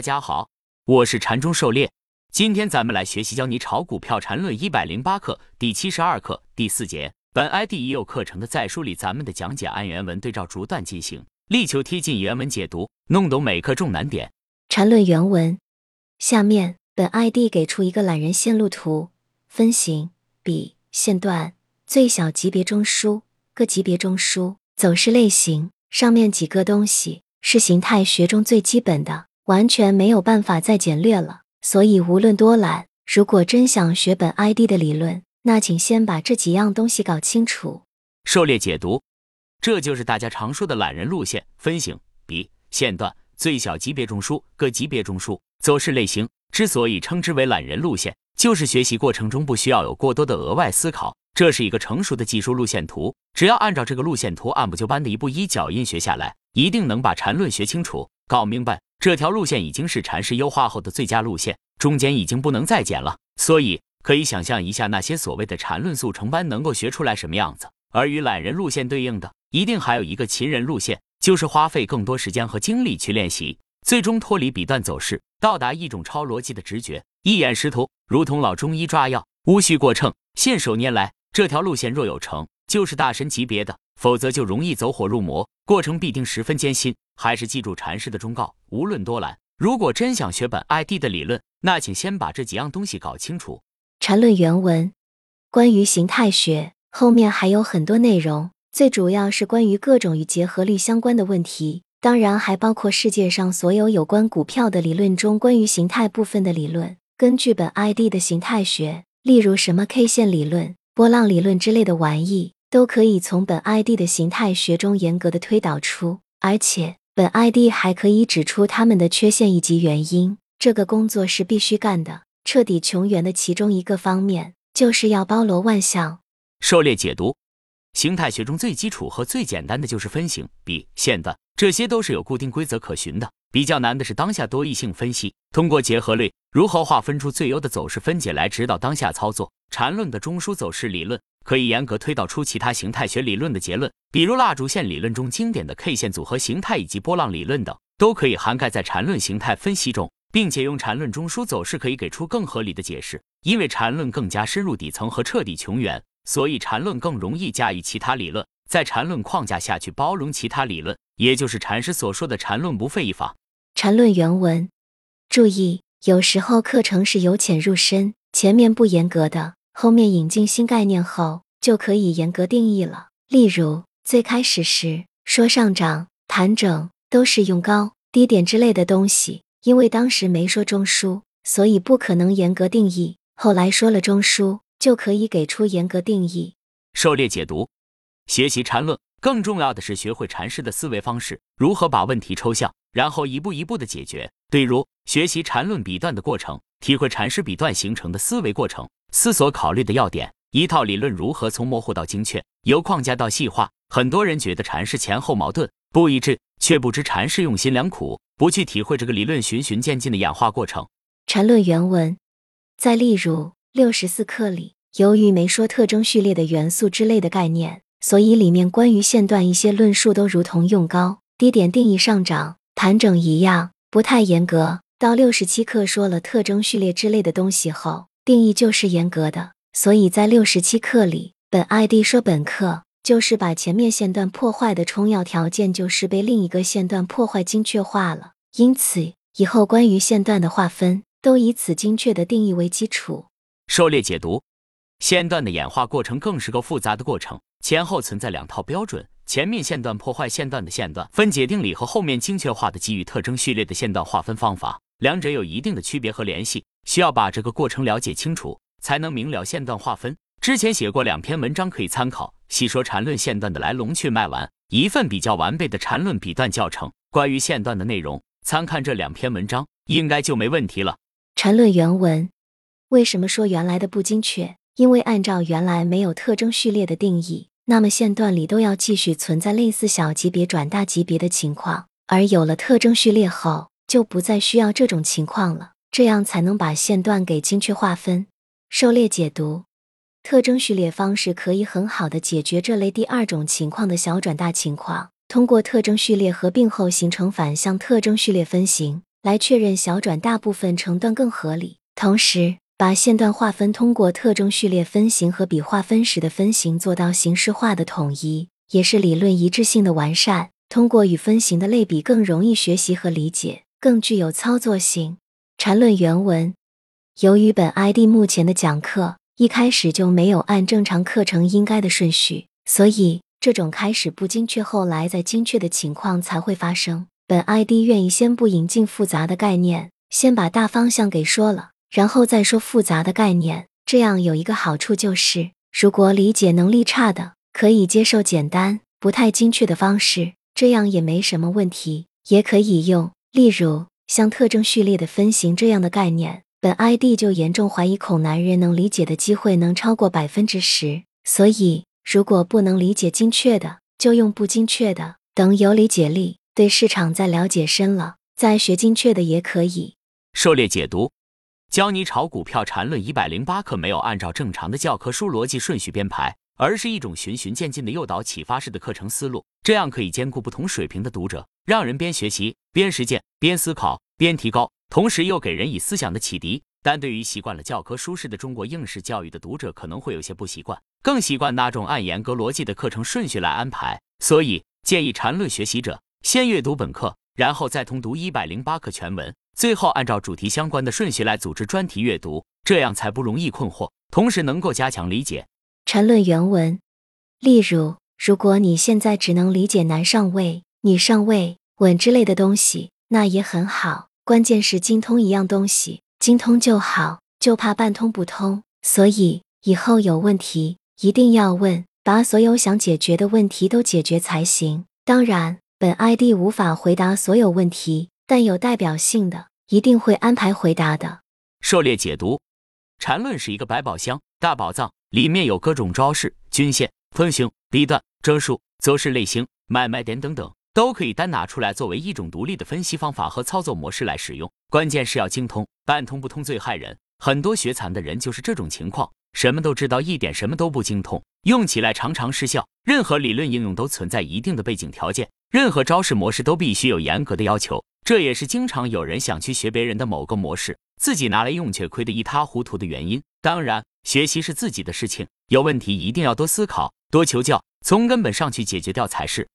大家好，我是禅中狩猎。今天咱们来学习教你炒股票禅论一百零八课第七十二课第四节。本 ID 已有课程的在梳理咱们的讲解，按原文对照逐段进行，力求贴近原文解读，弄懂每课重难点。禅论原文。下面本 ID 给出一个懒人线路图，分型、比、线段、最小级别中枢、各级别中枢、走势类型。上面几个东西是形态学中最基本的。完全没有办法再简略了，所以无论多懒，如果真想学本 ID 的理论，那请先把这几样东西搞清楚。狩猎解读，这就是大家常说的懒人路线分型、比、线段、最小级别中枢、各级别中枢、走势类型。之所以称之为懒人路线，就是学习过程中不需要有过多的额外思考，这是一个成熟的技术路线图。只要按照这个路线图按部就班的一步一脚印学下来，一定能把缠论学清楚、搞明白。这条路线已经是禅师优化后的最佳路线，中间已经不能再减了，所以可以想象一下那些所谓的禅论速成班能够学出来什么样子。而与懒人路线对应的，一定还有一个秦人路线，就是花费更多时间和精力去练习，最终脱离笔段走势，到达一种超逻辑的直觉，一眼识图，如同老中医抓药，无需过秤，信手拈来。这条路线若有成，就是大神级别的。否则就容易走火入魔，过程必定十分艰辛。还是记住禅师的忠告，无论多懒，如果真想学本 ID 的理论，那请先把这几样东西搞清楚。禅论原文，关于形态学后面还有很多内容，最主要是关于各种与结合律相关的问题，当然还包括世界上所有有关股票的理论中关于形态部分的理论。根据本 ID 的形态学，例如什么 K 线理论、波浪理论之类的玩意。都可以从本 ID 的形态学中严格的推导出，而且本 ID 还可以指出他们的缺陷以及原因。这个工作是必须干的。彻底穷源的其中一个方面，就是要包罗万象。狩猎解读，形态学中最基础和最简单的就是分型、比、线段，这些都是有固定规则可循的。比较难的是当下多异性分析，通过结合律如何划分出最优的走势分解来指导当下操作。缠论的中枢走势理论。可以严格推导出其他形态学理论的结论，比如蜡烛线理论中经典的 K 线组合形态以及波浪理论等，都可以涵盖在缠论形态分析中，并且用缠论中枢走势可以给出更合理的解释。因为缠论更加深入底层和彻底穷源，所以缠论更容易驾驭其他理论，在缠论框架下去包容其他理论，也就是禅师所说的缠论不废一法。缠论原文，注意，有时候课程是由浅入深，前面不严格的。后面引进新概念后，就可以严格定义了。例如，最开始时说上涨、弹整都是用高低点之类的东西，因为当时没说中枢，所以不可能严格定义。后来说了中枢，就可以给出严格定义。狩猎解读，学习禅论，更重要的是学会禅师的思维方式，如何把问题抽象，然后一步一步的解决。例如学习禅论笔段的过程，体会禅师笔段形成的思维过程。思索考虑的要点，一套理论如何从模糊到精确，由框架到细化。很多人觉得禅师前后矛盾不一致，却不知禅师用心良苦，不去体会这个理论循循渐进的演化过程。禅论原文，在例如六十四课里，由于没说特征序列的元素之类的概念，所以里面关于线段一些论述都如同用高低点定义上涨、盘整一样，不太严格。到六十七课说了特征序列之类的东西后。定义就是严格的，所以在六十七课里，本 ID 说本课就是把前面线段破坏的充要条件就是被另一个线段破坏精确化了，因此以后关于线段的划分都以此精确的定义为基础。狩猎解读，线段的演化过程更是个复杂的过程，前后存在两套标准：前面线段破坏线段的线段分解定理和后面精确化的基于特征序列的线段划分方法。两者有一定的区别和联系，需要把这个过程了解清楚，才能明了线段划分。之前写过两篇文章可以参考，细说缠论线段的来龙去脉完，一份比较完备的缠论笔段教程。关于线段的内容，参看这两篇文章，应该就没问题了。缠论原文为什么说原来的不精确？因为按照原来没有特征序列的定义，那么线段里都要继续存在类似小级别转大级别的情况，而有了特征序列后。就不再需要这种情况了，这样才能把线段给精确划分。狩猎解读特征序列方式可以很好的解决这类第二种情况的小转大情况。通过特征序列合并后形成反向特征序列分型，来确认小转大部分成段更合理。同时，把线段划分通过特征序列分型和笔划分时的分型做到形式化的统一，也是理论一致性的完善。通过与分型的类比，更容易学习和理解，更具有操作性。缠论原文：由于本 ID 目前的讲课一开始就没有按正常课程应该的顺序，所以这种开始不精确，后来再精确的情况才会发生。本 ID 愿意先不引进复杂的概念，先把大方向给说了。然后再说复杂的概念，这样有一个好处就是，如果理解能力差的，可以接受简单、不太精确的方式，这样也没什么问题。也可以用，例如像特征序列的分型这样的概念，本 ID 就严重怀疑恐男人能理解的机会能超过百分之十。所以，如果不能理解精确的，就用不精确的。等有理解力，对市场再了解深了，再学精确的也可以。狩猎解读。教你炒股票缠论一百零八课没有按照正常的教科书逻辑顺序编排，而是一种循序渐进的诱导启发式的课程思路，这样可以兼顾不同水平的读者，让人边学习边实践边思考边提高，同时又给人以思想的启迪。但对于习惯了教科书式的中国应试教育的读者，可能会有些不习惯，更习惯那种按严格逻辑的课程顺序来安排。所以建议缠论学习者先阅读本课，然后再通读一百零八课全文。最后按照主题相关的顺序来组织专题阅读，这样才不容易困惑，同时能够加强理解。陈论原文，例如，如果你现在只能理解难上位、你上位、稳之类的东西，那也很好。关键是精通一样东西，精通就好，就怕半通不通。所以以后有问题一定要问，把所有想解决的问题都解决才行。当然，本 ID 无法回答所有问题，但有代表性的。一定会安排回答的。狩猎解读，缠论是一个百宝箱、大宝藏，里面有各种招式、均线、分型、B 段、遮数、走势类型、买卖点等等，都可以单拿出来作为一种独立的分析方法和操作模式来使用。关键是要精通，半通不通最害人。很多学残的人就是这种情况，什么都知道一点，什么都不精通，用起来常常失效。任何理论应用都存在一定的背景条件，任何招式模式都必须有严格的要求。这也是经常有人想去学别人的某个模式，自己拿来用却亏得一塌糊涂的原因。当然，学习是自己的事情，有问题一定要多思考、多求教，从根本上去解决掉才是。